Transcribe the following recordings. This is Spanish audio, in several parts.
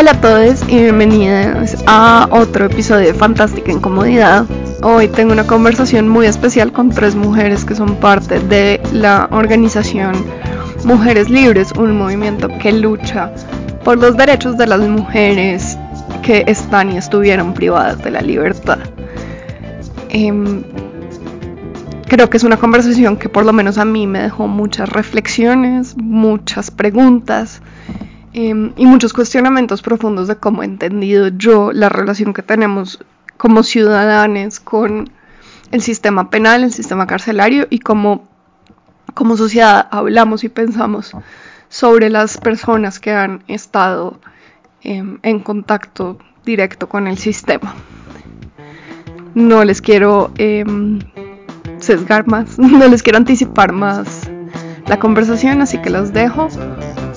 Hola a todos y bienvenidos a otro episodio de Fantástica Incomodidad. Hoy tengo una conversación muy especial con tres mujeres que son parte de la organización Mujeres Libres, un movimiento que lucha por los derechos de las mujeres que están y estuvieron privadas de la libertad. Em, creo que es una conversación que por lo menos a mí me dejó muchas reflexiones, muchas preguntas Em, y muchos cuestionamientos profundos de cómo he entendido yo la relación que tenemos como ciudadanos con el sistema penal, el sistema carcelario y cómo como sociedad hablamos y pensamos sobre las personas que han estado em, en contacto directo con el sistema. No les quiero em, sesgar más, no les quiero anticipar más la conversación, así que los dejo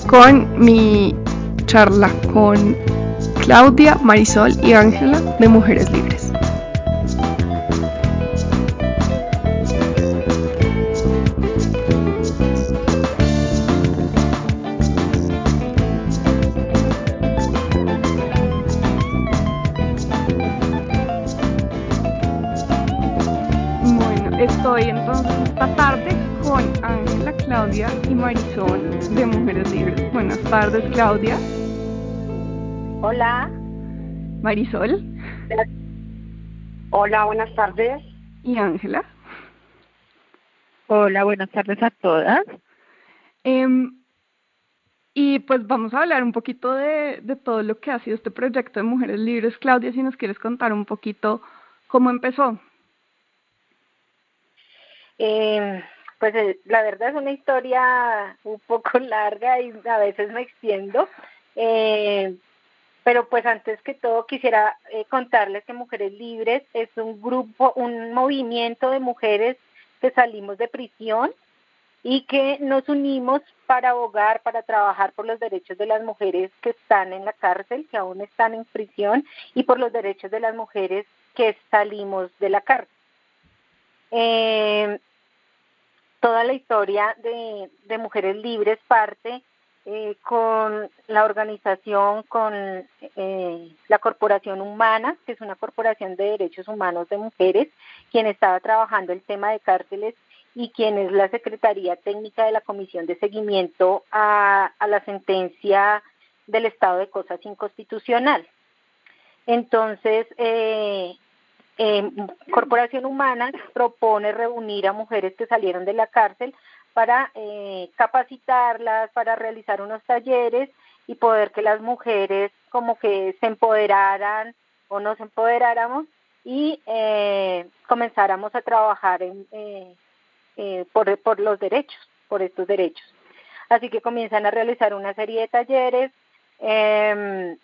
con mi charla con Claudia, Marisol y Ángela de Mujeres Libres. Buenas tardes, Claudia. Hola. Marisol. Hola, buenas tardes. Y Ángela. Hola, buenas tardes a todas. Em, y pues vamos a hablar un poquito de, de todo lo que ha sido este proyecto de Mujeres Libres. Claudia, si nos quieres contar un poquito cómo empezó. Eh, pues eh, la verdad es una historia un poco larga y a veces me extiendo. Eh, pero pues antes que todo quisiera eh, contarles que Mujeres Libres es un grupo, un movimiento de mujeres que salimos de prisión y que nos unimos para abogar, para trabajar por los derechos de las mujeres que están en la cárcel, que aún están en prisión, y por los derechos de las mujeres que salimos de la cárcel. Eh, toda la historia de, Mujeres Libres parte eh, con la organización, con eh, la Corporación Humana, que es una corporación de derechos humanos de mujeres, quien estaba trabajando el tema de cárceles y quien es la Secretaría Técnica de la Comisión de Seguimiento a, a la sentencia del estado de cosas inconstitucional. Entonces, eh, eh, Corporación Humana propone reunir a mujeres que salieron de la cárcel para eh, capacitarlas, para realizar unos talleres y poder que las mujeres como que se empoderaran o nos empoderáramos y eh, comenzáramos a trabajar en, eh, eh, por, por los derechos, por estos derechos. Así que comienzan a realizar una serie de talleres. Eh,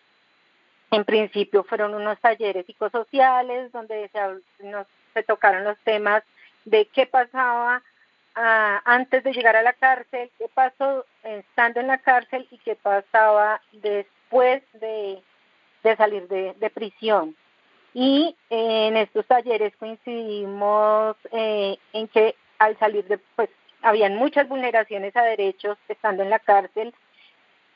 en principio fueron unos talleres psicosociales donde se, nos, se tocaron los temas de qué pasaba uh, antes de llegar a la cárcel, qué pasó estando en la cárcel y qué pasaba después de, salir de, prisión. Y en estos talleres coincidimos eh, en que al salir de, pues, habían muchas vulneraciones a derechos estando en la cárcel,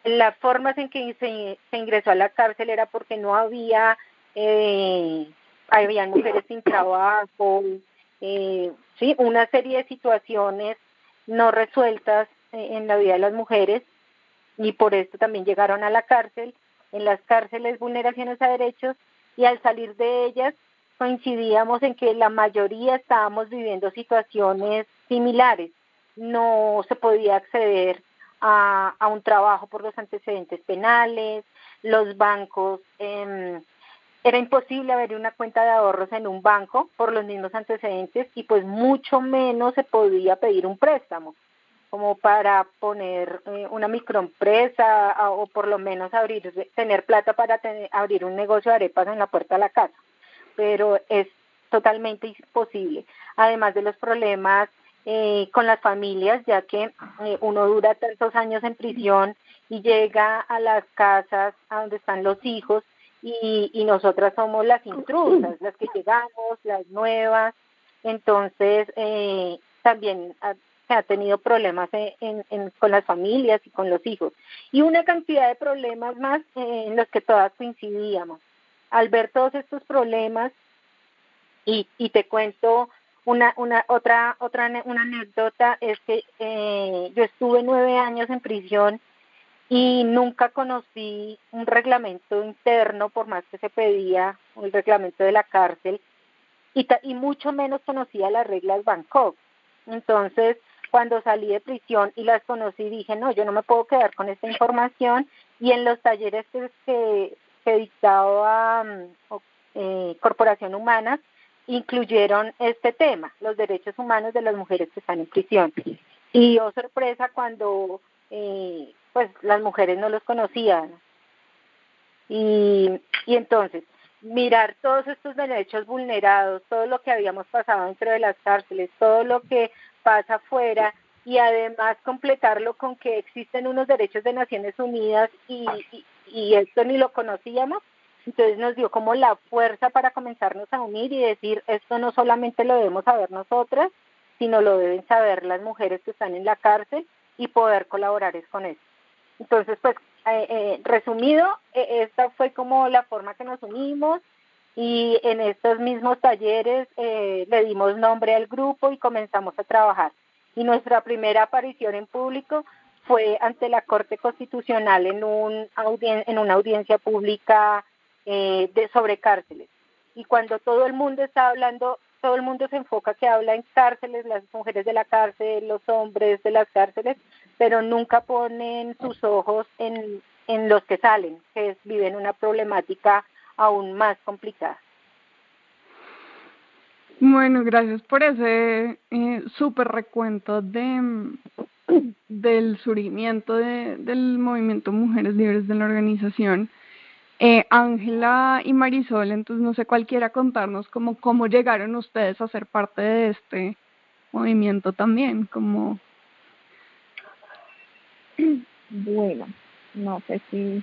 las formas en que se, ingresó a la cárcel era porque no había, eh, habían mujeres sin trabajo, eh, sí, una serie de situaciones no resueltas en la vida de las mujeres y por esto también llegaron a la cárcel. En las cárceles vulneraciones a derechos y al salir de ellas coincidíamos en que la mayoría estábamos viviendo situaciones similares. No se podía acceder a, a un trabajo por los antecedentes penales, los bancos, eh, era imposible abrir una cuenta de ahorros en un banco por los mismos antecedentes y pues mucho menos se podía pedir un préstamo como para poner eh, una microempresa o por lo menos abrir tener plata para tener, abrir un negocio de arepas en la puerta de la casa. Pero es totalmente imposible. Además de los problemas eh, con las familias, ya que eh, uno dura tantos años en prisión y llega a las casas a donde están los hijos y, y nosotras somos las intrusas, las que llegamos, las nuevas. Entonces, eh, también se ha tenido problemas con las familias y con los hijos. Y una cantidad de problemas más eh, en los que todas coincidíamos. Al ver todos estos problemas, y, y te cuento una, una otra otra una anécdota es que eh, yo estuve nueve años en prisión y nunca conocí un reglamento interno por más que se pedía un reglamento de la cárcel y, mucho menos conocía las reglas Bangkok. Entonces cuando salí de prisión y las conocí dije no yo no me puedo quedar con esta información y en los talleres que, que, que dictaba mm, eh, Corporación Humana incluyeron este tema, los derechos humanos de las mujeres que están en prisión. Y oh sorpresa cuando eh, pues las mujeres no los conocían. Y, y entonces, mirar todos estos derechos vulnerados, todo lo que habíamos pasado dentro de las cárceles, todo lo que pasa afuera y además completarlo con que existen unos derechos de Naciones Unidas y, y esto ni lo conocíamos, entonces nos dio como la fuerza para comenzarnos a unir y decir, esto no solamente lo debemos saber nosotras, sino lo deben saber las mujeres que están en la cárcel y poder colaborar con eso. Entonces, pues, eh, eh, resumido, e, esta fue como la forma que nos unimos y en estos mismos talleres eh, le dimos nombre al grupo y comenzamos a trabajar. Y nuestra primera aparición en público fue ante la Corte Constitucional en, un en una audiencia pública eh, de, sobre cárceles. Y cuando todo el mundo está hablando, todo el mundo se enfoca que habla en cárceles, las mujeres de la cárcel, los hombres de las cárceles, pero nunca ponen sus ojos en, en los que salen, que viven una problemática aún más complicada. Bueno, gracias por ese eh, súper recuento de, del surgimiento de, del movimiento Mujeres Libres de la organización. Eh, Ángela y Marisol, entonces no sé cualquiera contarnos cómo, cómo llegaron ustedes a ser parte de este movimiento también, como... Bueno, no sé si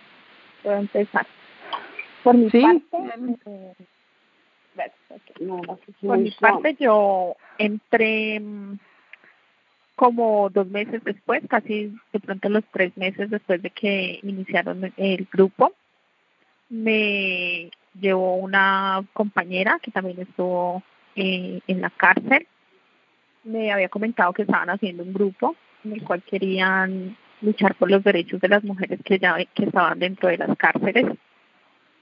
puedo empezar. Por mi parte, eh, por mi parte yo entré mm, como dos meses después, casi de pronto los tres meses después de que iniciaron el grupo me llevó una compañera que también estuvo eh, en la cárcel. Me había comentado que estaban haciendo un grupo en el cual querían luchar por los derechos de las mujeres que ya que estaban dentro de las cárceles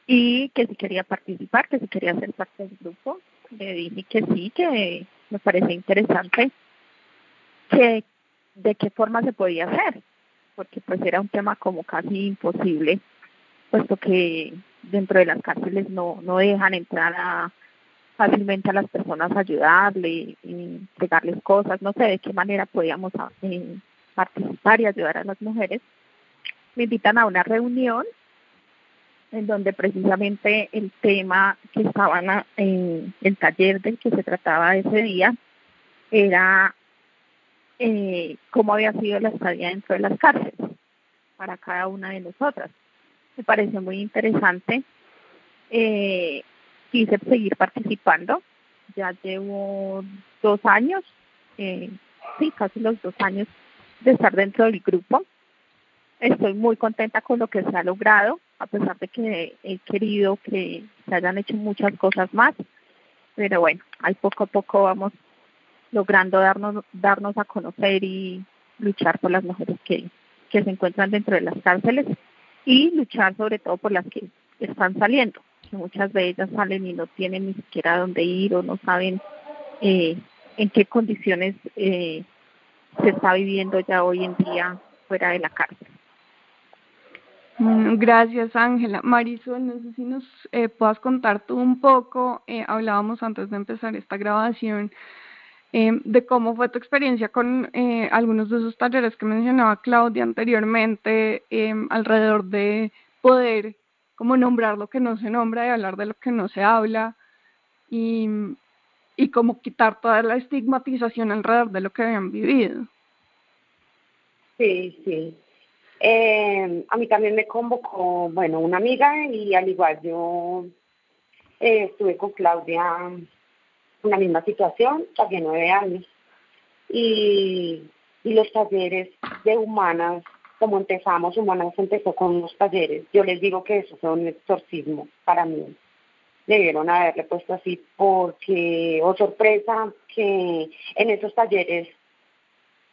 y que si quería participar, que si quería ser parte del grupo. Le dije que sí, que me parecía interesante que de qué forma se podía hacer, porque pues era un tema como casi imposible puesto que dentro de las cárceles no, no dejan entrar fácilmente a las personas a ayudarle y entregarles cosas, no sé de qué manera podíamos eh, participar y ayudar a las mujeres. Me invitan a una reunión en donde precisamente el tema que estaban en el taller del que se trataba ese día era eh, cómo había sido la estadía dentro de las cárceles para cada una de nosotras me pareció muy interesante. Eh, quise seguir participando, ya llevo dos años, eh, sí, casi los dos años de estar dentro del grupo. Estoy muy contenta con lo que se ha logrado, a pesar de que he querido que se hayan hecho muchas cosas más, pero bueno, ahí poco a poco vamos logrando darnos, darnos a conocer y luchar por las mujeres que, que se encuentran dentro de las cárceles y luchar sobre todo por las que están saliendo, que muchas de ellas salen y no tienen ni siquiera dónde ir o no saben eh, en qué condiciones eh, se está viviendo ya hoy en día fuera de la cárcel. gracias Ángela. Marisol, no sé si nos eh, puedas contar tú un poco, eh, hablábamos antes de empezar esta grabación, eh, de cómo fue tu experiencia con eh, algunos de esos talleres que mencionaba Claudia anteriormente, eh, alrededor de poder como nombrar lo que no se nombra y hablar de lo que no se habla y, y como quitar toda la estigmatización alrededor de lo que habían vivido. Sí, sí. Eh, a mí también me convocó, bueno, una amiga y al igual yo eh, estuve con Claudia la misma situación, también nueve años. Y, y los talleres de humanas, como empezamos, humanas empezó con unos talleres, yo les digo que eso fue un exorcismo para mí. Debieron haberle puesto así porque, oh sorpresa, que en esos talleres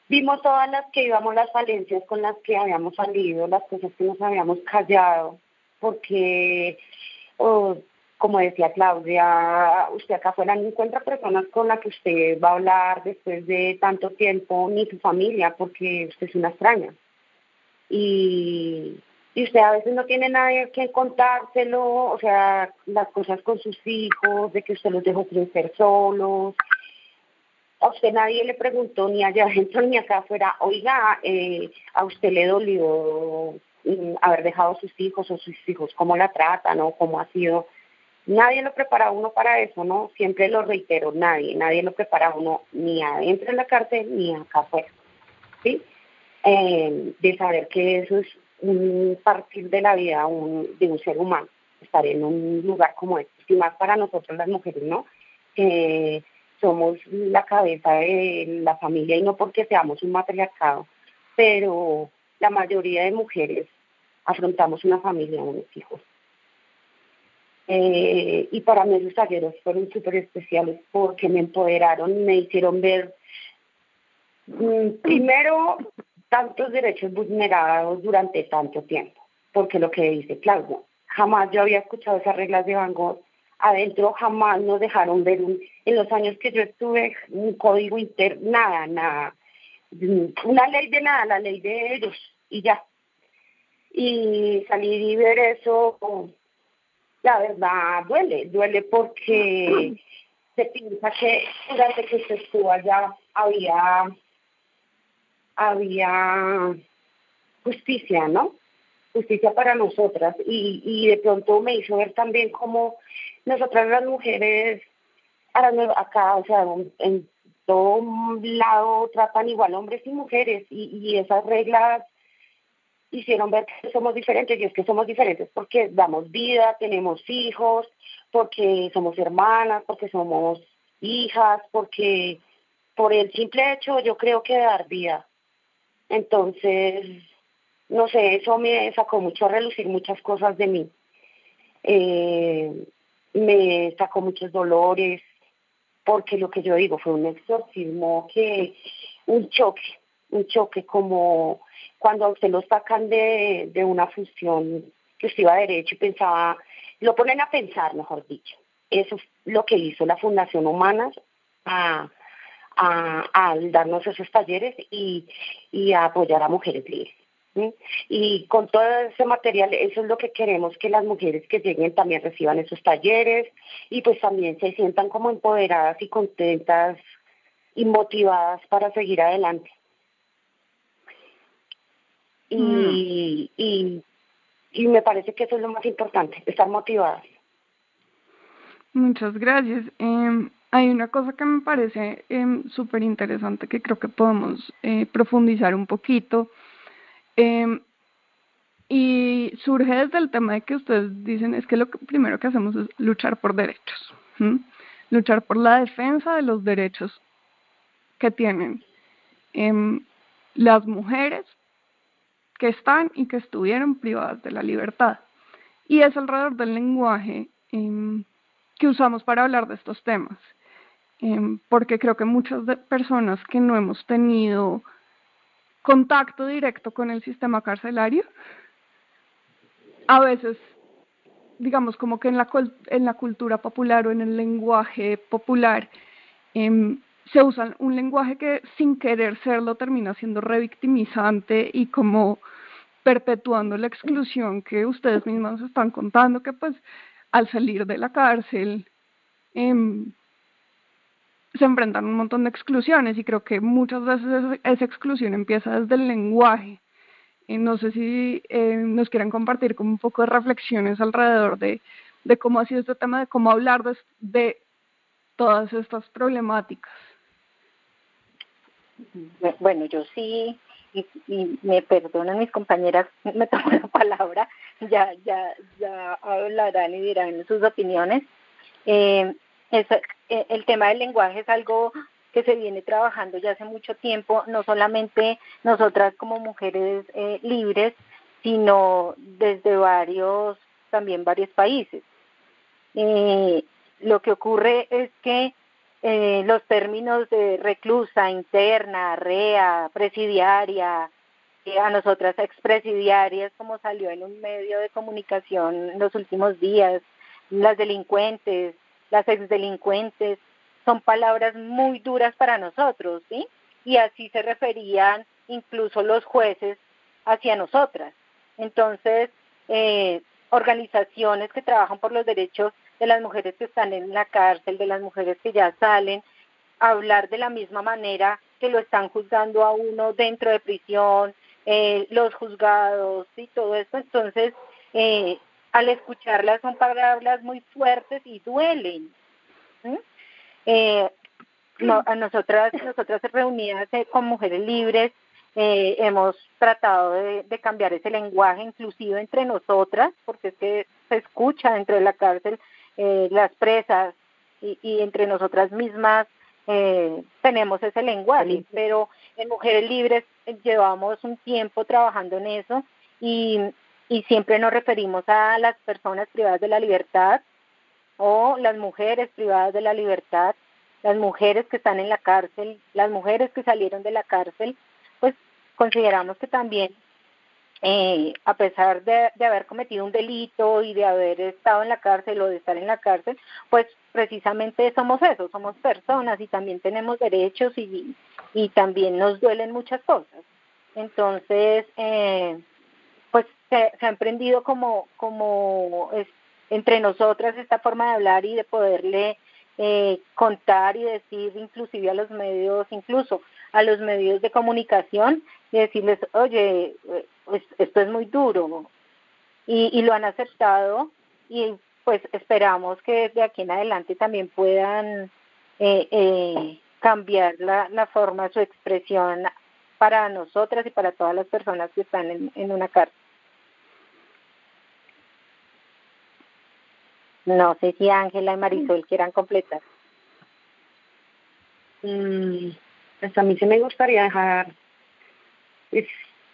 vimos todas las que íbamos, las falencias con las que habíamos salido, las cosas que nos habíamos callado, porque oh, como decía Claudia, usted acá afuera no encuentra personas con las que usted va a hablar después de tanto tiempo, ni su familia, porque usted es una extraña. Y, y usted a veces no tiene nadie que contárselo, o sea, las cosas con sus hijos, de que usted los dejó crecer solos. A usted nadie le preguntó ni allá adentro ni acá afuera, oiga, eh, a usted le dolió mm, haber dejado a sus hijos o sus hijos, cómo la tratan o cómo ha sido Nadie lo prepara a uno para eso, ¿no? Siempre lo reitero, nadie, nadie lo prepara a uno ni adentro de la cárcel ni acá afuera, ¿sí? Eh, de saber que eso es un partir de la vida de un ser humano, estar en un lugar como este, y más para nosotros las mujeres, ¿no? Que somos la cabeza de la familia y no porque seamos un matriarcado, pero la mayoría de mujeres afrontamos una familia, unos hijos. Eh, y para mí esos talleres fueron súper especiales porque me empoderaron, me hicieron ver mm, primero tantos derechos vulnerados durante tanto tiempo, porque lo que dice Claudio, jamás yo había escuchado esas reglas de Van Gogh, adentro jamás nos dejaron ver un, en los años que yo estuve un código interno, nada, nada, mm, una ley de nada, la ley de ellos y ya. Y salir y ver eso la verdad duele, duele porque se piensa que durante que se estuvo allá había, había justicia, ¿no? Justicia para nosotras. Y, y de pronto me hizo ver también cómo nosotras las mujeres, acá, o sea, en todo lado tratan igual hombres y mujeres y, y esas reglas hicieron ver que somos diferentes y es que somos diferentes porque damos vida, tenemos hijos, porque somos hermanas, porque somos hijas, porque por el simple hecho yo creo que dar vida. Entonces, no sé, eso me sacó mucho a relucir muchas cosas de mí. Eh, me sacó muchos dolores, porque lo que yo digo fue un exorcismo que, un choque, un choque como cuando a usted lo sacan de, de una función que usted iba a derecho y pensaba, lo ponen a pensar, mejor dicho. Eso es lo que hizo la Fundación Humanas a, al darnos esos talleres y, y a apoyar a mujeres libres. Y con todo ese material, eso es lo que queremos, que las mujeres que lleguen también reciban esos talleres y pues también se sientan como empoderadas y contentas y motivadas para seguir adelante. Mm. y, y, me parece que eso es lo más importante, estar motivadas. Muchas gracias. Eh, hay una cosa que me parece eh, súper interesante que creo que podemos eh, profundizar un poquito. Eh, y surge desde el tema de que ustedes dicen es que lo que primero que hacemos es luchar por derechos, luchar por la defensa de los derechos que tienen em, las mujeres que están y que estuvieron privadas de la libertad. Y es alrededor del lenguaje em, que usamos para hablar de estos temas. Em, porque creo que muchas personas que no hemos tenido contacto directo con el sistema carcelario, a veces, digamos, como que en la, en la cultura popular o en el lenguaje popular, eh, se usa un lenguaje que sin querer serlo termina siendo revictimizante y como perpetuando la exclusión que ustedes mismos están contando, que pues al salir de la cárcel em, se enfrentan un montón de exclusiones y creo que muchas veces esa exclusión empieza desde el lenguaje. Y no sé si eh, nos quieren compartir como un poco de reflexiones alrededor de, de cómo ha sido este tema, de cómo hablar de, de todas estas problemáticas. Bueno, yo sí, y, me perdonan mis compañeras, me tomo la palabra, ya, ya, ya hablarán y dirán sus opiniones. Eh, eh, el tema del lenguaje es algo que se viene trabajando ya hace mucho tiempo, no solamente nosotras como mujeres eh, libres, sino desde varios, también varios países. Eh, lo que ocurre es que eh, los términos de reclusa, interna, rea, presidiaria, a nosotras expresidiarias, como salió en un medio de comunicación en los últimos días, las delincuentes, las exdelincuentes, son palabras muy duras para nosotros, ¿sí? Y así se referían incluso los jueces hacia nosotras. Entonces, eh, organizaciones que trabajan por los derechos de las mujeres que están en la cárcel, de las mujeres que ya salen, hablar de la misma manera que lo están juzgando a uno dentro de prisión, eh, los juzgados y todo eso. Entonces, eh, al escucharlas son palabras muy fuertes y duelen. Eh, a nosotras, nosotras reunidas eh, con mujeres libres, eh, hemos tratado de, cambiar ese lenguaje inclusive entre nosotras, porque es que se escucha dentro de la cárcel las presas y, y, entre nosotras mismas tenemos ese lenguaje, pero en Mujeres Libres llevamos un tiempo trabajando en eso y, y siempre nos referimos a las personas privadas de la libertad o las mujeres privadas de la libertad, las mujeres que están en la cárcel, las mujeres que salieron de la cárcel, pues consideramos que también, eh, a pesar de, de, haber cometido un delito y de haber estado en la cárcel o de estar en la cárcel, pues precisamente somos eso, somos personas y también tenemos derechos y, y también nos duelen muchas cosas. Entonces, eh, pues se, se, ha emprendido como, como entre nosotras esta forma de hablar y de poderle eh, contar y decir inclusive a los medios, incluso a los medios de comunicación, y decirles, oye, pues, esto es muy duro. Y, y lo han aceptado y pues esperamos que desde aquí en adelante también puedan eh, eh, cambiar la, la forma, su expresión para nosotras y para todas las personas que están en, en una cárcel. No sé si Ángela y Marisol quieran completar. Mm, pues a mí sí me gustaría dejar es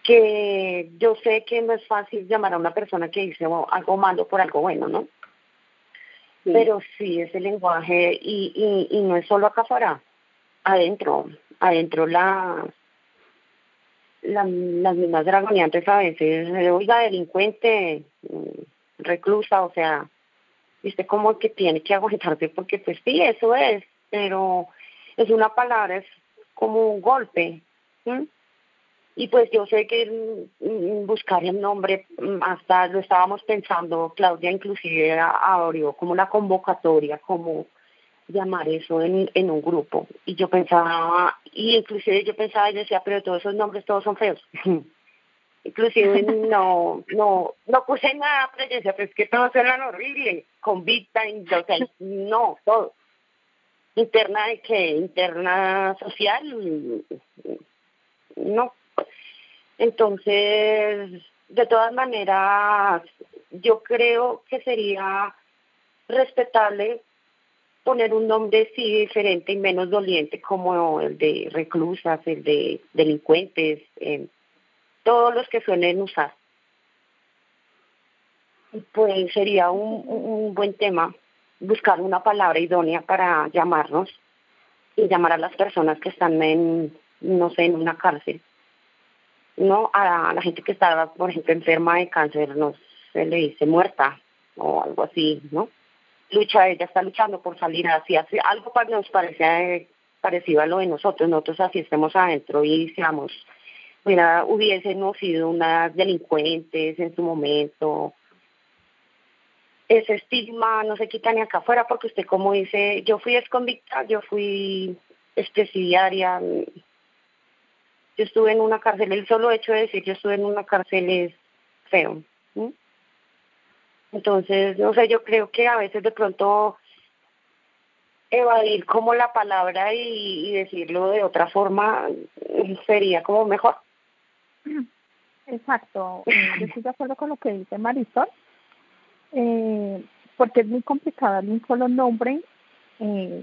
que yo sé que no es fácil llamar a una persona que dice algo malo por algo bueno, ¿no? Pero sí, ese lenguaje, y, y, y no es solo acá afuera, adentro, adentro la, la las mismas dragoniantes a veces, oiga, delincuente, mm, reclusa, o sea, viste como que tiene que aguantarse porque pues sí, eso es, pero es una palabra, es como un golpe. Y pues yo sé que buscar el nombre, mm, hasta lo estábamos pensando, Claudia inclusive abrió como la convocatoria, como llamar eso en, en un grupo. Y yo pensaba, y inclusive yo pensaba y decía, pero todos esos nombres todos son feos. inclusive no, no, no puse nada, pero yo decía, pues que todos eran horribles, convicta, o sea, no, todo. Interna de que, interna social, no. Entonces, de todas maneras, yo creo que sería respetable poner un nombre sí diferente y menos doliente como el de reclusas, el de delincuentes, eh, todos los que suelen usar. Pues sería un, un buen tema buscar una palabra idónea para llamarnos y llamar a las personas que están en, no sé, en una cárcel. No, a la gente que está, por ejemplo, enferma de cáncer, no se le dice muerta o algo así, ¿no? Lucha, ella está luchando por salir así, así algo para nos parece parecido a lo de nosotros, nosotros así estemos adentro y seamos mira, hubiésemos sido unas delincuentes en su momento. Ese estigma no se quita ni acá afuera porque usted como dice, yo fui exconvicta, yo fui expresidiaria, yo estuve en una cárcel, el solo hecho de decir yo estuve en una cárcel es feo. Entonces, no sé, yo creo que a veces de pronto evadir como la palabra y, y decirlo de otra forma sería como mejor. Exacto, yo estoy de acuerdo con lo que dice Marisol, eh, porque es muy complicado un solo nombre, eh,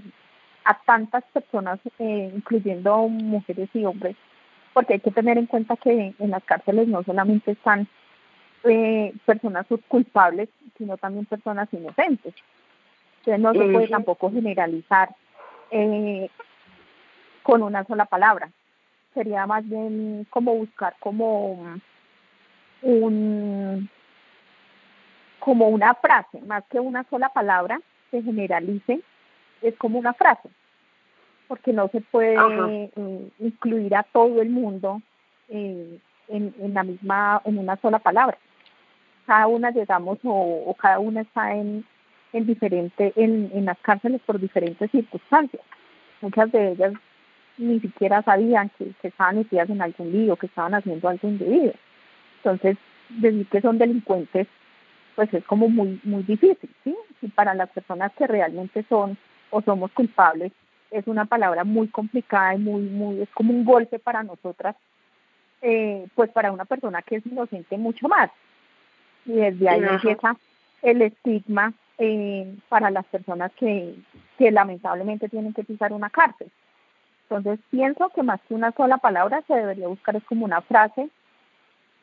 a tantas personas, eh, incluyendo mujeres y hombres, porque hay que tener en cuenta que en las cárceles no solamente están eh, personas culpables, sino también personas inocentes. Entonces no se puede tampoco generalizar eh, con una sola palabra. Sería más bien como buscar como un como una frase, más que una sola palabra se generalice, es como una frase, porque no se puede eh, incluir a todo el mundo eh, en, en la misma, en una sola palabra. Cada una llegamos o, o cada una está en, en diferente, en, en las cárceles por diferentes circunstancias. Muchas de ellas ni siquiera sabían que, que estaban metidas en algún lío, que estaban haciendo algo indebido. Entonces, decir que son delincuentes, pues es como muy, muy difícil, ¿sí? Y para las personas que realmente son o somos culpables, es una palabra muy complicada y muy, muy, es como un golpe para nosotras, eh, pues para una persona que es inocente mucho más. Y desde ahí empieza el estigma eh, para las personas que, que lamentablemente tienen que pisar una cárcel. Entonces pienso que más que una sola palabra se debería buscar es como una frase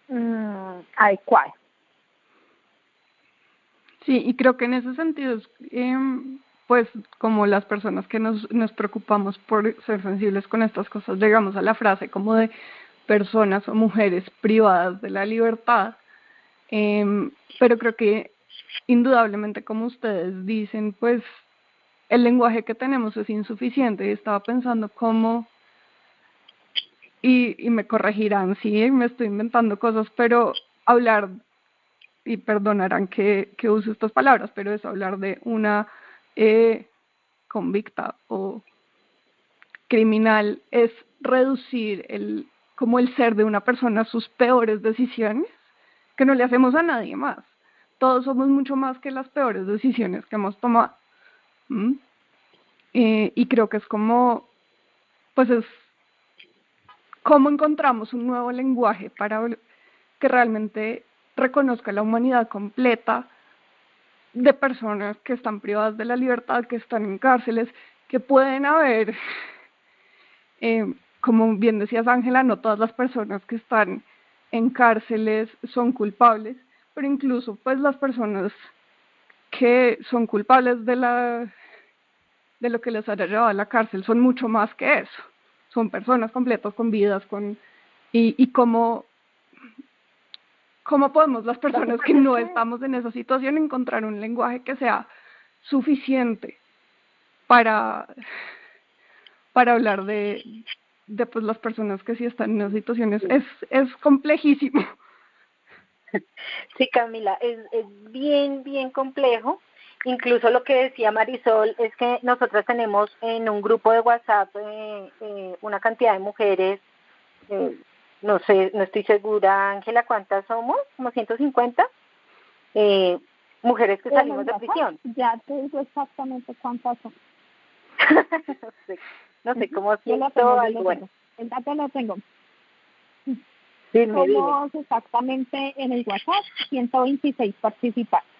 mmm, adecuada. Sí, y creo que en ese sentido, eh, pues como las personas que nos, nos preocupamos por ser sensibles con estas cosas, llegamos a la frase como de personas o mujeres privadas de la libertad, eh, pero creo que indudablemente, como ustedes dicen, pues el lenguaje que tenemos es insuficiente. Y estaba pensando cómo, y, y me corregirán si me estoy inventando cosas, pero hablar, y perdonarán que, que use estas palabras, pero es hablar de una eh, convicta o criminal, es reducir el como el ser de una persona sus peores decisiones, que no le hacemos a nadie más todos somos mucho más que las peores decisiones que hemos tomado. Eh, y creo que es como, pues es cómo encontramos un nuevo lenguaje para que realmente reconozca la humanidad completa de personas que están privadas de la libertad, que están en cárceles, que pueden haber, eh, como bien decías Ángela, no todas las personas que están en cárceles son culpables, pero incluso pues las personas que son culpables de la de lo que les haya llevado a la cárcel son mucho más que eso. Son personas completas con vidas con y, y cómo cómo podemos las personas que no estamos en esa situación encontrar un lenguaje que sea suficiente para para hablar de de pues las personas que sí están en esas situaciones es es complejísimo. Sí, Camila, es, es bien, bien complejo. Incluso lo que decía Marisol es que nosotros tenemos en un grupo de WhatsApp eh, eh, una cantidad de mujeres, eh, no sé, no estoy segura, Ángela, ¿cuántas somos? ¿Como 150? Eh, mujeres que salimos de prisión. Ya te digo exactamente cuántas son. no sé, no sé, como ciento algo, bueno. El dato lo tengo. Dime, Somos exactamente en el WhatsApp 126 participantes.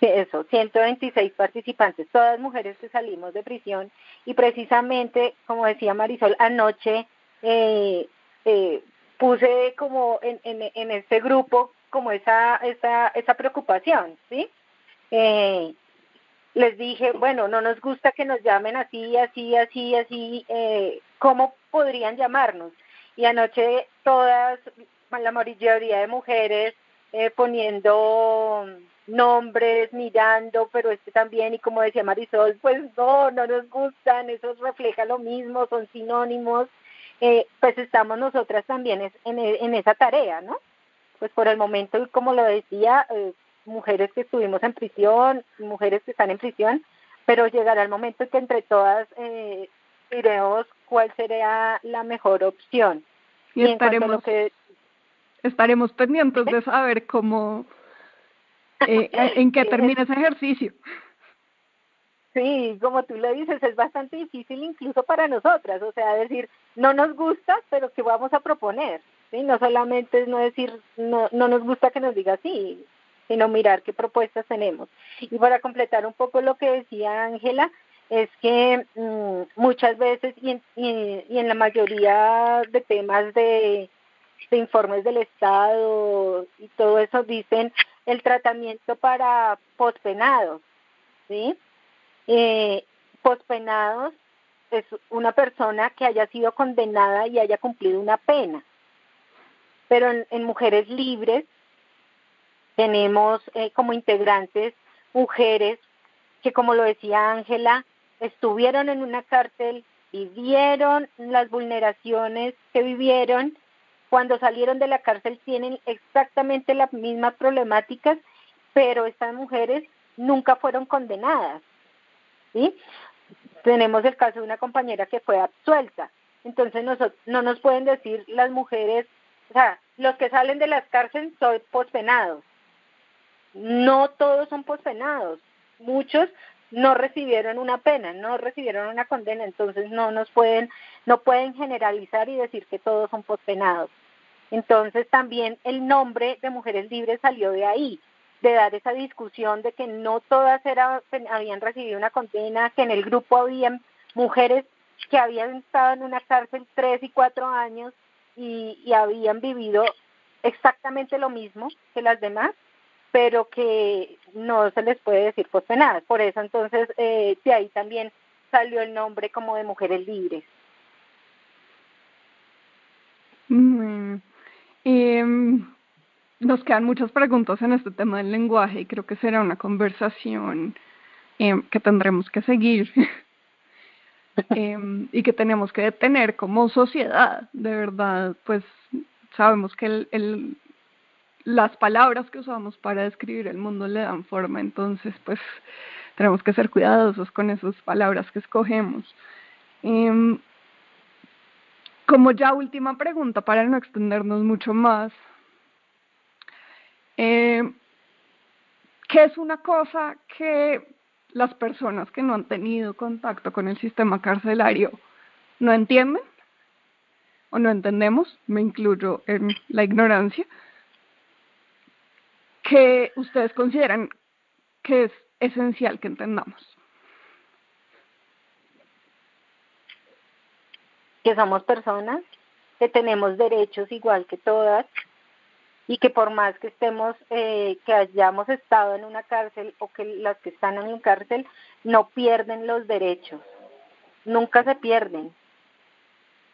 Eso, 126 participantes, todas mujeres que salimos de prisión y precisamente, como decía Marisol, anoche eh, eh, puse como en, en, en este grupo como esa, esa, esa preocupación, ¿sí? Eh, les dije, bueno, no nos gusta que nos llamen así, así, así, así, eh, ¿cómo podrían llamarnos? y anoche todas, la mayoría de mujeres eh, poniendo nombres, mirando, pero este también, y como decía Marisol, pues no, no nos gustan, eso refleja lo mismo, son sinónimos, eh, pues estamos nosotras también en, en esa tarea, ¿no? Pues por el momento, como lo decía, eh, mujeres que estuvimos en prisión, mujeres que están en prisión, pero llegará el momento en que entre todas eh, diremos cuál sería la mejor opción. Y, estaremos, que... estaremos pendientes de saber cómo, eh, en qué termina ese ejercicio. Sí, como tú lo dices, es bastante difícil incluso para nosotras, o sea, decir, no nos gusta, pero ¿qué vamos a proponer? ¿Sí? No solamente es no decir, no, no nos gusta que nos diga sí, sino mirar qué propuestas tenemos. Y para completar un poco lo que decía Ángela, es que mm, muchas veces y en, y, en, la mayoría de temas de, de, informes del Estado y todo eso dicen el tratamiento para pospenados, ¿sí? Eh, pospenados es una persona que haya sido condenada y haya cumplido una pena. Pero en, mujeres libres tenemos eh, como integrantes mujeres que, como lo decía Ángela, estuvieron en una cárcel, vivieron las vulneraciones que vivieron, cuando salieron de la cárcel tienen exactamente las mismas problemáticas, pero estas mujeres nunca fueron condenadas. ¿Sí? Tenemos el caso de una compañera que fue absuelta. Entonces nosotros, no nos pueden decir las mujeres, o sea, los que salen de las cárceles son pospenados. No todos son pospenados. Muchos no recibieron una pena, no recibieron una condena, entonces no nos pueden, no pueden generalizar y decir que todos son pospenados. Entonces también el nombre de Mujeres Libres salió de ahí, de dar esa discusión de que no todas era, habían recibido una condena, que en el grupo habían mujeres que habían estado en una cárcel tres y cuatro años y, y habían vivido exactamente lo mismo que las demás, pero que no se les puede decir pospenadas. Por eso entonces eh, de ahí también salió el nombre como de mujeres libres. Mm, eh, nos quedan muchas preguntas en este tema del lenguaje y creo que será una conversación eh, que tendremos que seguir eh, y que tenemos que detener como sociedad. De verdad, pues sabemos que el, el, las palabras que usamos para describir el mundo le dan forma, entonces pues tenemos que ser cuidadosos con esas palabras que escogemos. Eh, como ya última pregunta, para no extendernos mucho más, eh, ¿Qué es una cosa que las personas que no han tenido contacto con el sistema carcelario no entienden o no entendemos? Me incluyo en la ignorancia. que ustedes consideran que es esencial que entendamos? Que somos personas, que tenemos derechos igual que todas, y que por más que estemos, eh, que hayamos estado en una cárcel o que las que están en una cárcel no pierden los derechos, nunca se pierden,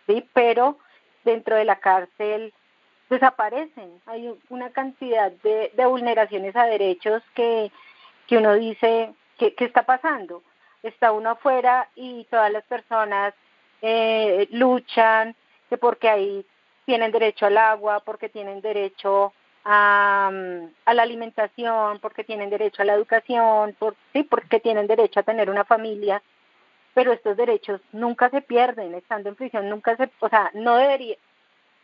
¿sí? Pero dentro de la cárcel desaparecen, hay una cantidad de, de vulneraciones a derechos que, que uno dice, ¿qué, ¿qué está pasando? Está uno afuera y todas las personas eh, luchan, que porque hay tienen derecho al agua, porque tienen derecho a, a, la alimentación, porque tienen derecho a la educación, por, sí, porque tienen derecho a tener una familia, pero estos derechos nunca se pierden, estando en prisión nunca se, o sea, no debería,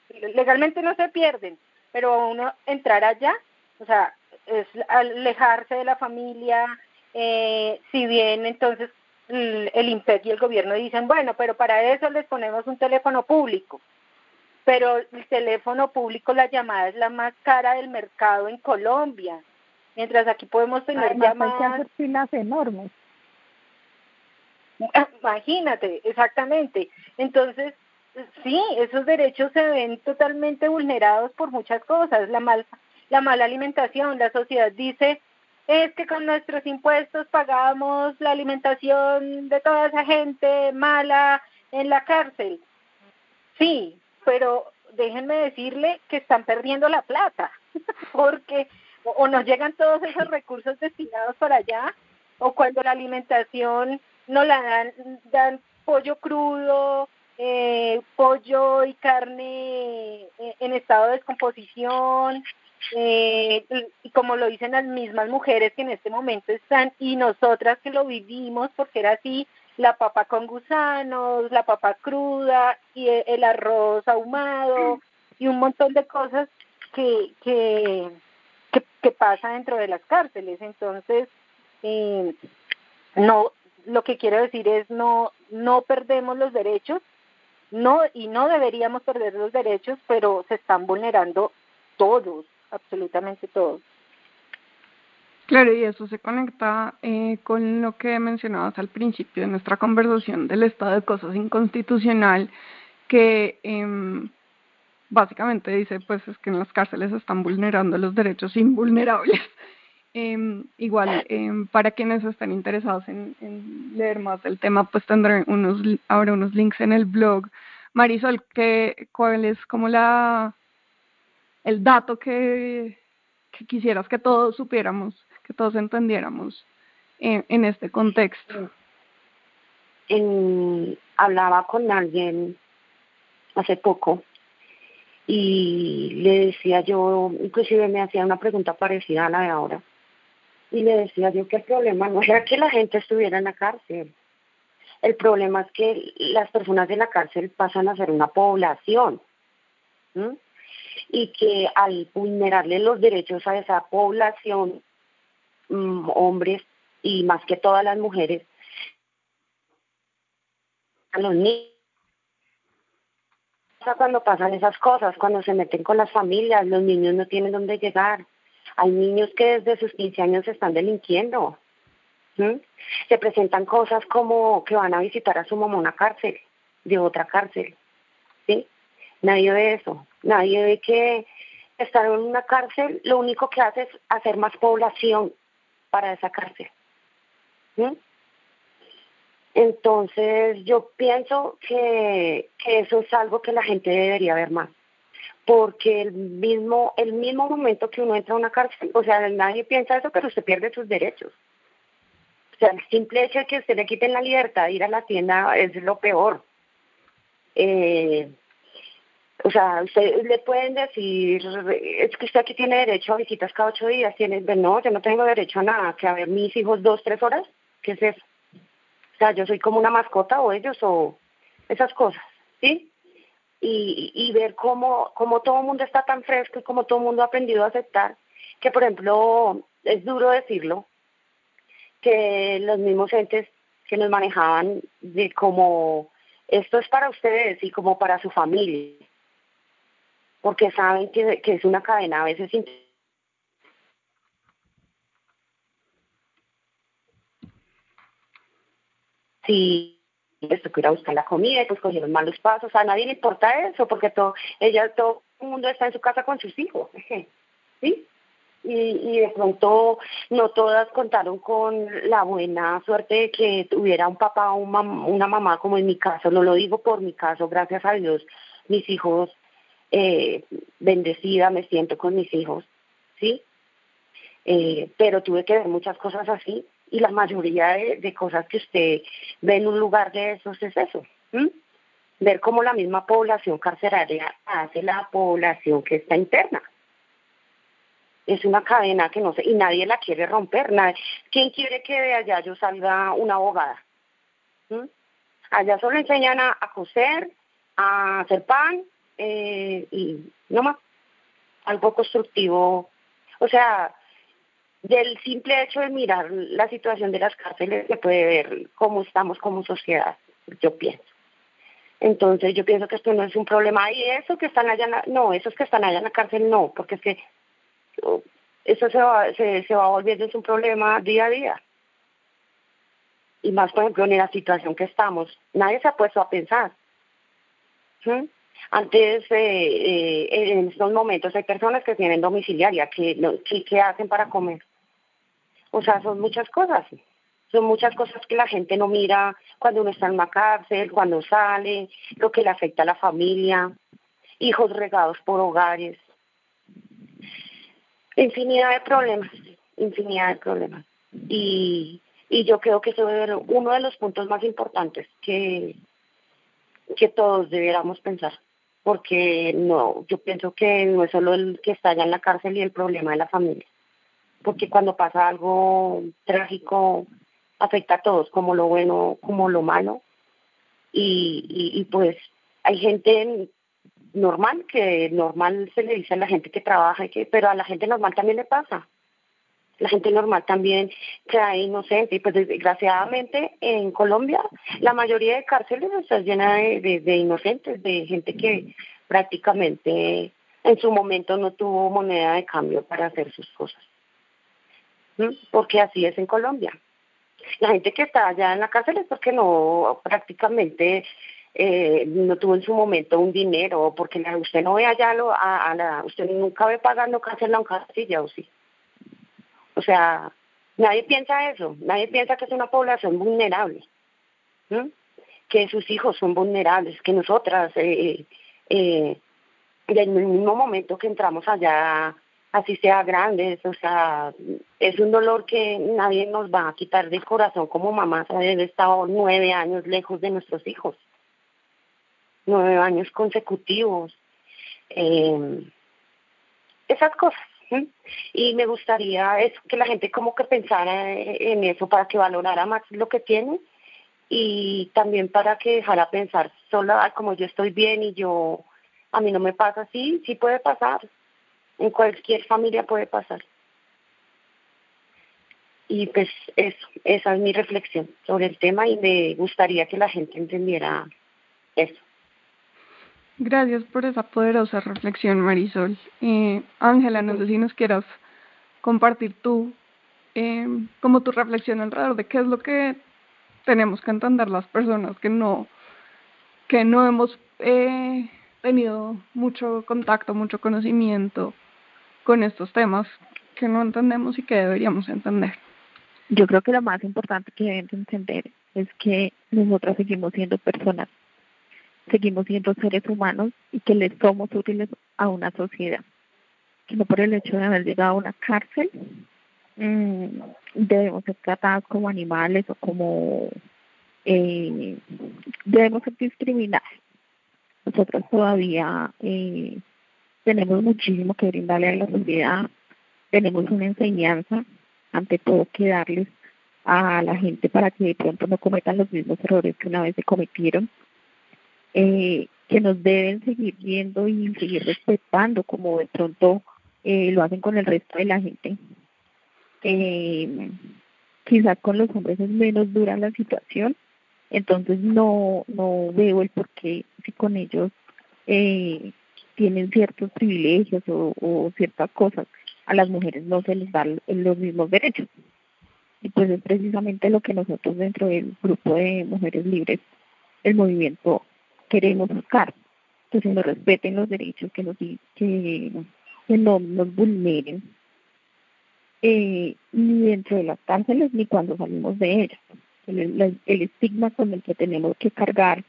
legalmente no se pierden, pero uno entrar allá, o sea, es alejarse de la familia, eh, si bien entonces el, el IMPEC y el gobierno dicen, bueno, pero para eso les ponemos un teléfono público, pero el teléfono público, la llamada es la más cara del mercado en Colombia, mientras aquí podemos tener Además, llamadas... Hay que hacer filas enormes. Imagínate, exactamente. Entonces, sí, esos derechos se ven totalmente vulnerados por muchas cosas. La, mal, la mala alimentación, la sociedad dice, es que con nuestros impuestos pagamos la alimentación de toda esa gente mala en la cárcel. Sí, pero déjenme decirle que están perdiendo la plata, porque o nos llegan todos esos recursos destinados para allá, o cuando la alimentación no la dan, dan pollo crudo, eh, pollo y carne eh, en estado de descomposición, eh, y como lo dicen las mismas mujeres que en este momento están, y nosotras que lo vivimos, porque era así, la papa con gusanos, la papa cruda y e, el arroz ahumado y un montón de cosas que, que, que, pasa dentro de las cárceles. Entonces, eh, no, lo que quiero decir es no, no perdemos los derechos, no, y no deberíamos perder los derechos, pero se están vulnerando todos, absolutamente todos. Claro, y eso se conecta eh, con lo que mencionabas al principio de nuestra conversación del estado de cosas inconstitucional, que eh, básicamente dice pues es que en las cárceles están vulnerando los derechos invulnerables. Eh, igual, eh, para quienes estén interesados en, en, leer más del tema, pues tendré unos, ahora unos links en el blog. Marisol, ¿qué, ¿cuál es como la el dato que, que quisieras que todos supiéramos, que todos entendiéramos en, en este contexto? En, hablaba con alguien hace poco y le decía yo, inclusive me hacía una pregunta parecida a la de ahora, y le decía yo que el problema no era que la gente estuviera en la cárcel, el problema es que las personas de la cárcel pasan a ser una población. Y que al vulnerarle los derechos a esa población, mmm, hombres y más que todas las mujeres, a los niños, cuando pasan esas cosas, cuando se meten con las familias, los niños no tienen dónde llegar. Hay niños que desde sus 15 años están delinquiendo. Se presentan cosas como que van a visitar a su mamá una cárcel, de otra cárcel. ¿sí? Nadie ve eso. Nadie ve que estar en una cárcel lo único que hace es hacer más población para esa cárcel. Entonces yo pienso que, que eso es algo que la gente debería ver más, porque el mismo, el mismo momento que uno entra a una cárcel, o sea, nadie piensa eso, pero usted pierde sus derechos. O sea, el simple hecho de que usted le quiten la libertad de ir a la tienda es lo peor. Eh, o sea, usted le pueden decir, es que usted aquí tiene derecho a visitas cada ocho días, tiene, no, yo no tengo derecho a nada, que a ver mis hijos dos, tres horas, ¿qué es eso? O sea, yo soy como una mascota o ellos o esas cosas, ¿sí? Y, y ver cómo, cómo todo el mundo está tan fresco y cómo todo el mundo ha aprendido a aceptar, que por ejemplo, es duro decirlo, que los mismos entes que nos manejaban de como esto es para ustedes y como para su familia, porque saben que, es una cadena a veces si esto que ir a buscar la comida y pues cogieron malos pasos, a nadie le importa eso porque todo, ella, todo el mundo está en su casa con sus hijos, ¿sí? Y, y de pronto no todas contaron con la buena suerte de que tuviera un papá o un mam una mamá como en mi caso, no lo digo por mi caso, gracias a Dios, mis hijos, eh, bendecida me siento con mis hijos, ¿sí? Eh, pero tuve que ver muchas cosas así y la mayoría de, cosas que usted ve en un lugar de esos es eso. Ver cómo la misma población carceraria hace la población que está interna. Es una cadena que no sé, y nadie la quiere romper. Nadie. ¿Quién quiere que de allá yo salga una abogada? Allá solo enseñan a, a coser, a hacer pan eh, y no más. Algo constructivo. O sea, del simple hecho de mirar la situación de las cárceles se puede ver cómo estamos como sociedad, yo pienso. Entonces yo pienso que esto no es un problema. Y eso que están allá, no, esos que están allá en la cárcel no, porque es que eso se va, se, se va volviendo es un problema día a día. Y más, por ejemplo, en la situación que estamos, nadie se ha puesto a pensar. ¿Sí? Antes, eh, eh, en estos momentos, hay personas que tienen domiciliaria, que, que, que hacen para comer. O sea, son muchas cosas. Son muchas cosas que la gente no mira cuando uno está en una cárcel, cuando sale, lo que le afecta a la familia, hijos regados por hogares. Infinidad de problemas, infinidad de problemas. Y, y yo creo que eso es uno de los puntos más importantes que, que todos debiéramos pensar. Porque no, yo pienso que no es solo el que está allá en la cárcel y el problema de la familia porque cuando pasa algo trágico afecta a todos, como lo bueno, como lo malo. Y, y, y pues hay gente normal, que normal se le dice a la gente que trabaja, y que, pero a la gente normal también le pasa. La gente normal también queda inocente y pues desgraciadamente en Colombia la mayoría de cárceles está llena de, de, inocentes, de gente que prácticamente en su momento no tuvo moneda de cambio para hacer sus cosas. porque así es en Colombia. La gente que está allá en la cárcel es porque no prácticamente eh, no tuvo en su momento un dinero, porque usted no ve allá lo, a, la, usted nunca ve pagando cárcel a un casilla, ¿o sí? O sea, nadie piensa eso, nadie piensa que es una población vulnerable, que sus hijos son vulnerables, que nosotras, eh, eh, en el mismo momento que entramos allá, así sea grande, o sea, es un dolor que nadie nos va a quitar del corazón como mamás, haber estado nueve años lejos de nuestros hijos, nueve años consecutivos, eh, esas cosas. Y me gustaría es que la gente como que pensara en eso para que valorara más lo que tiene y también para que dejara pensar solo como yo estoy bien y yo a mí no me pasa así, sí puede pasar, en cualquier familia puede pasar. Y pues eso, esa es mi reflexión sobre el tema y me gustaría que la gente entendiera eso. Gracias por esa poderosa reflexión, Marisol. Eh, Ángela, no sé si nos quieras compartir tú, eh, como tu reflexión alrededor de qué es lo que tenemos que entender las personas que no, que no hemos eh, tenido mucho contacto, mucho conocimiento con estos temas que no entendemos y que deberíamos entender. Yo creo que lo más importante que deben entender es que nosotras seguimos siendo personas, seguimos siendo seres humanos y que les somos útiles a una sociedad. Que no por el hecho de haber llegado a una cárcel mmm, debemos ser tratados como animales o como eh, debemos ser discriminados. Nosotros todavía eh, tenemos muchísimo que brindarle a la sociedad, tenemos una enseñanza, ante todo que darles a la gente para que de pronto no cometan los mismos errores que una vez se cometieron, eh, que nos deben seguir viendo y seguir respetando como de pronto eh, lo hacen con el resto de la gente. Eh, quizás con los hombres es menos dura la situación, entonces no, no veo el por qué si con ellos eh, tienen ciertos privilegios o, ciertas cosas, a las mujeres no se les dan los mismos derechos. Y pues es precisamente lo que nosotros dentro del grupo de mujeres libres, el movimiento, queremos buscar. Que se nos respeten los derechos, que, nos, que, no nos vulneren, eh, ni dentro de las cárceles ni cuando salimos de ellas. El, el, estigma con el que tenemos que cargar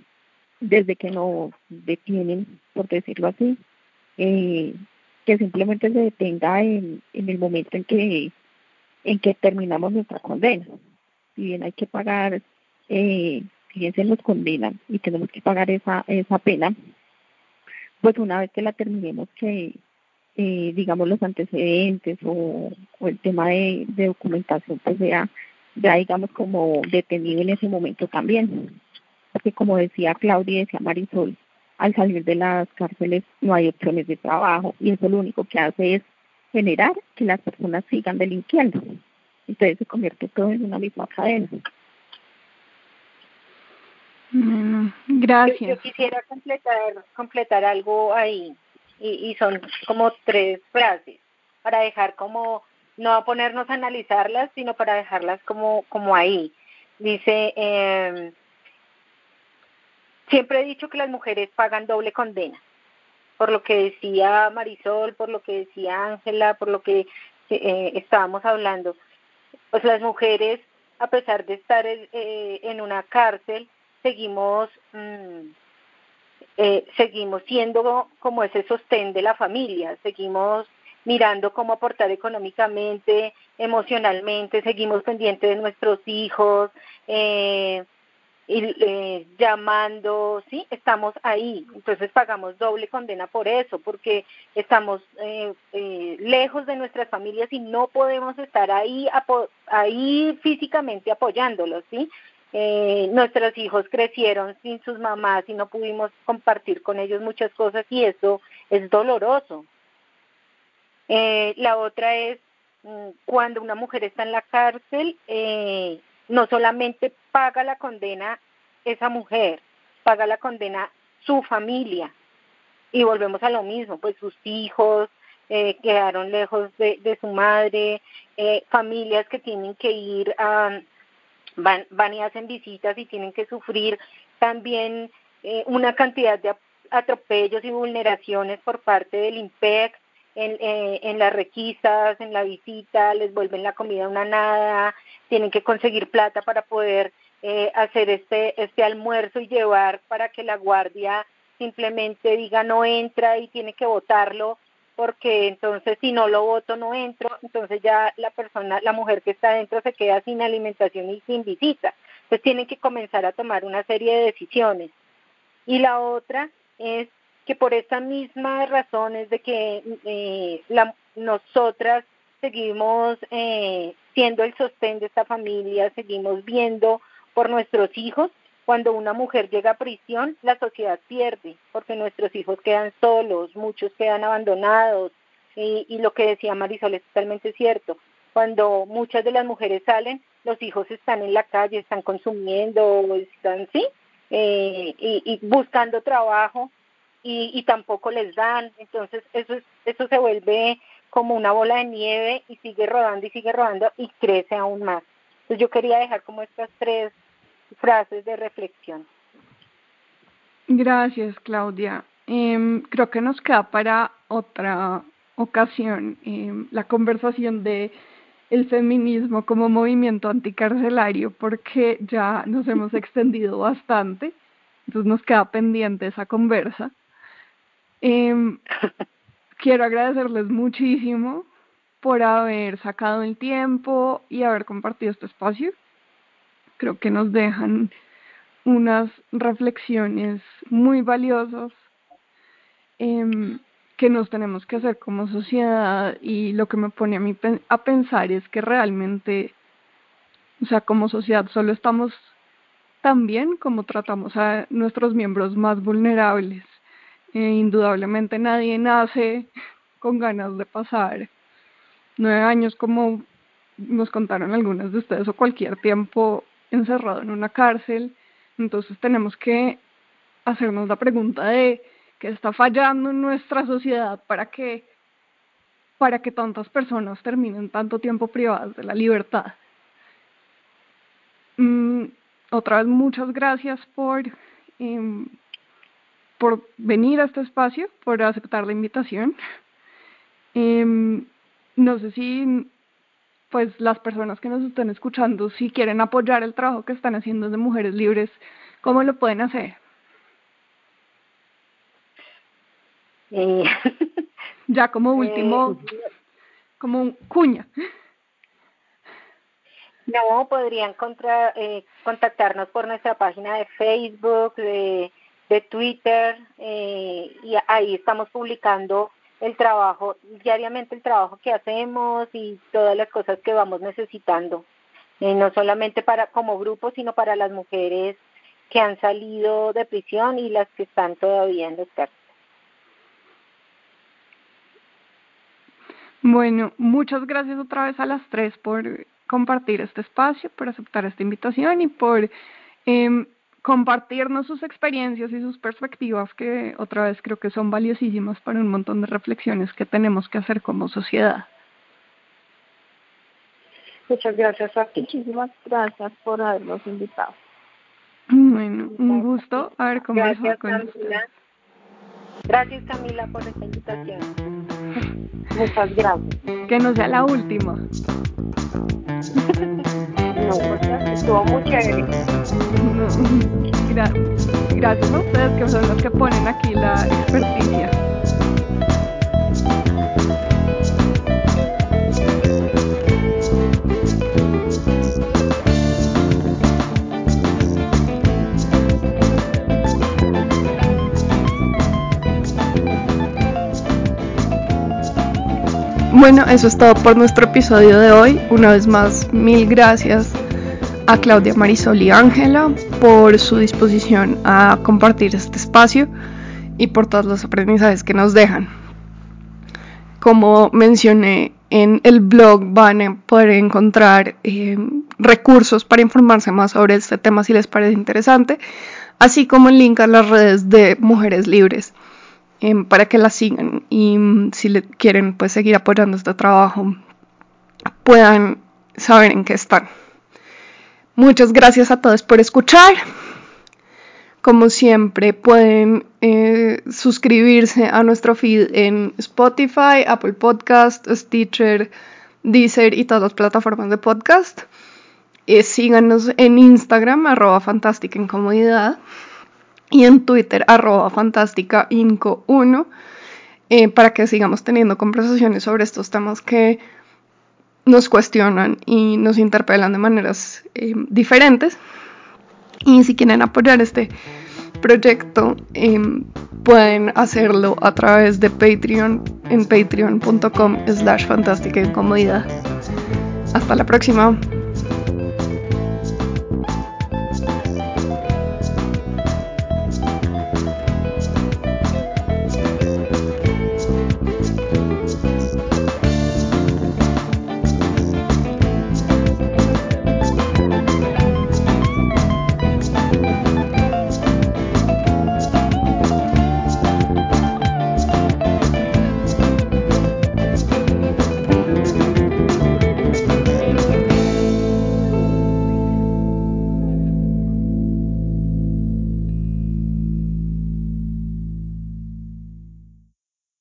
desde que nos detienen, por decirlo así, eh, que simplemente se detenga en, en el momento en que en que terminamos nuestra condena. Si bien hay que pagar, eh, bien se nos condenan y tenemos que pagar esa, esa pena, pues una vez que la terminemos, que eh, digamos los antecedentes o, el tema de, de documentación, pues sea ya digamos como detenido en ese momento también porque como decía Claudia y decía Marisol, al salir de las cárceles no hay opciones de trabajo y eso lo único que hace es generar que las personas sigan delinquiendo. Entonces se convierte todo en una misma cadena. Gracias. Yo, quisiera completar, completar algo ahí y, y son como tres frases para dejar como, no ponernos a analizarlas, sino para dejarlas como, como ahí. Dice, eh, Siempre he dicho que las mujeres pagan doble condena, por lo que decía Marisol, por lo que decía Ángela, por lo que eh, estábamos hablando. Pues las mujeres, a pesar de estar eh, en una cárcel, seguimos mm, eh, seguimos siendo como ese sostén de la familia, seguimos mirando cómo aportar económicamente, emocionalmente, seguimos pendientes de nuestros hijos, eh, y eh, llamando, sí, estamos ahí, entonces pagamos doble condena por eso, porque estamos eh, eh, lejos de nuestras familias y no podemos estar ahí, ahí físicamente apoyándolos, sí. Eh, nuestros hijos crecieron sin sus mamás y no pudimos compartir con ellos muchas cosas y eso es doloroso. Eh, la otra es mm, cuando una mujer está en la cárcel, eh, no solamente paga la condena esa mujer, paga la condena su familia. Y volvemos a lo mismo, pues sus hijos, eh, quedaron lejos de, su madre, eh, familias que tienen que ir a, van, van y hacen visitas y tienen que sufrir también eh, una cantidad de atropellos y vulneraciones por parte del IMPEC en, eh, en las requisas, en la visita, les vuelven la comida una nada, tienen que conseguir plata para poder eh, hacer este, este almuerzo y llevar para que la guardia simplemente diga no entra y tiene que votarlo porque entonces si no lo voto no entro, entonces ya la persona, la mujer que está dentro se queda sin alimentación y sin visita. Entonces tienen que comenzar a tomar una serie de decisiones. Y la otra es que por estas mismas razones de que eh, la, nosotras seguimos eh, siendo el sostén de esta familia, seguimos viendo por nuestros hijos, cuando una mujer llega a prisión, la sociedad pierde, porque nuestros hijos quedan solos, muchos quedan abandonados, y, lo que decía Marisol es totalmente cierto. Cuando muchas de las mujeres salen, los hijos están en la calle, están consumiendo, están, sí, eh, y, y buscando trabajo, y, y tampoco les dan. Entonces, eso, es, eso se vuelve como una bola de nieve y sigue rodando y sigue rodando y crece aún más. Entonces, yo quería dejar como estas tres frases de reflexión. Gracias, Claudia. Eh, creo que nos queda para otra ocasión eh, la conversación de el feminismo como movimiento anticarcelario porque ya nos hemos extendido bastante, entonces nos queda pendiente esa conversa. Eh, quiero agradecerles muchísimo por haber sacado el tiempo y haber compartido este espacio creo que nos dejan unas reflexiones muy valiosas eh, que nos tenemos que hacer como sociedad y lo que me pone a mí a pensar es que realmente, o sea, como sociedad solo estamos tan bien como tratamos a nuestros miembros más vulnerables. Eh, indudablemente nadie nace con ganas de pasar nueve años como nos contaron algunas de ustedes o cualquier tiempo encerrado en una cárcel. Entonces tenemos que hacernos la pregunta de qué está fallando en nuestra sociedad para que para que tantas personas terminen tanto tiempo privadas de la libertad. Mm, otra vez muchas gracias por eh, por venir a este espacio, por aceptar la invitación. Eh, no sé si pues las personas que nos están escuchando, si quieren apoyar el trabajo que están haciendo de Mujeres Libres, ¿cómo lo pueden hacer? Eh, ya como último, eh, como cuña. No, podrían contra, eh, contactarnos por nuestra página de Facebook, de, de Twitter, eh, y ahí estamos publicando el trabajo, diariamente el trabajo que hacemos y todas las cosas que vamos necesitando, no solamente para como grupo, sino para las mujeres que han salido de prisión y las que están todavía en los cárceles. Bueno, muchas gracias otra vez a las tres por compartir este espacio, por aceptar esta invitación y por eh, compartirnos sus experiencias y sus perspectivas que otra vez creo que son valiosísimas para un montón de reflexiones que tenemos que hacer como sociedad. Muchas gracias a ti. Muchísimas gracias por habernos invitado. Bueno, un gusto haber conversado gracias, con Camila. ustedes. Gracias Camila por esta invitación. Muchas gracias. Que no sea la última. No, estuvo muy gracias a ustedes que son los que ponen aquí la experticia. Bueno, eso es todo por nuestro episodio de hoy. Una vez más, mil gracias a Claudia Marisol y Ángela por su disposición a compartir este espacio y por todos los aprendizajes que nos dejan. Como mencioné en el blog van a poder encontrar eh, recursos para informarse más sobre este tema si les parece interesante, así como el link a las redes de Mujeres Libres. em, para que la sigan y mm, si le quieren pues seguir apoyando este trabajo puedan saber en qué están. Muchas gracias a todos por escuchar. Como siempre, pueden eh, suscribirse a nuestro feed en Spotify, Apple Podcast, Stitcher, Deezer y todas las plataformas de podcast. Eh, síganos en Instagram, arroba fantástica incomodidad, y en Twitter, arroba fantástica inco 1, eh, para que sigamos teniendo conversaciones sobre estos temas que nos cuestionan y nos interpelan de maneras eh, diferentes. Y si quieren apoyar este proyecto, em, pueden hacerlo a través de Patreon en patreon.com slash fantástica incomodidad. Hasta la próxima.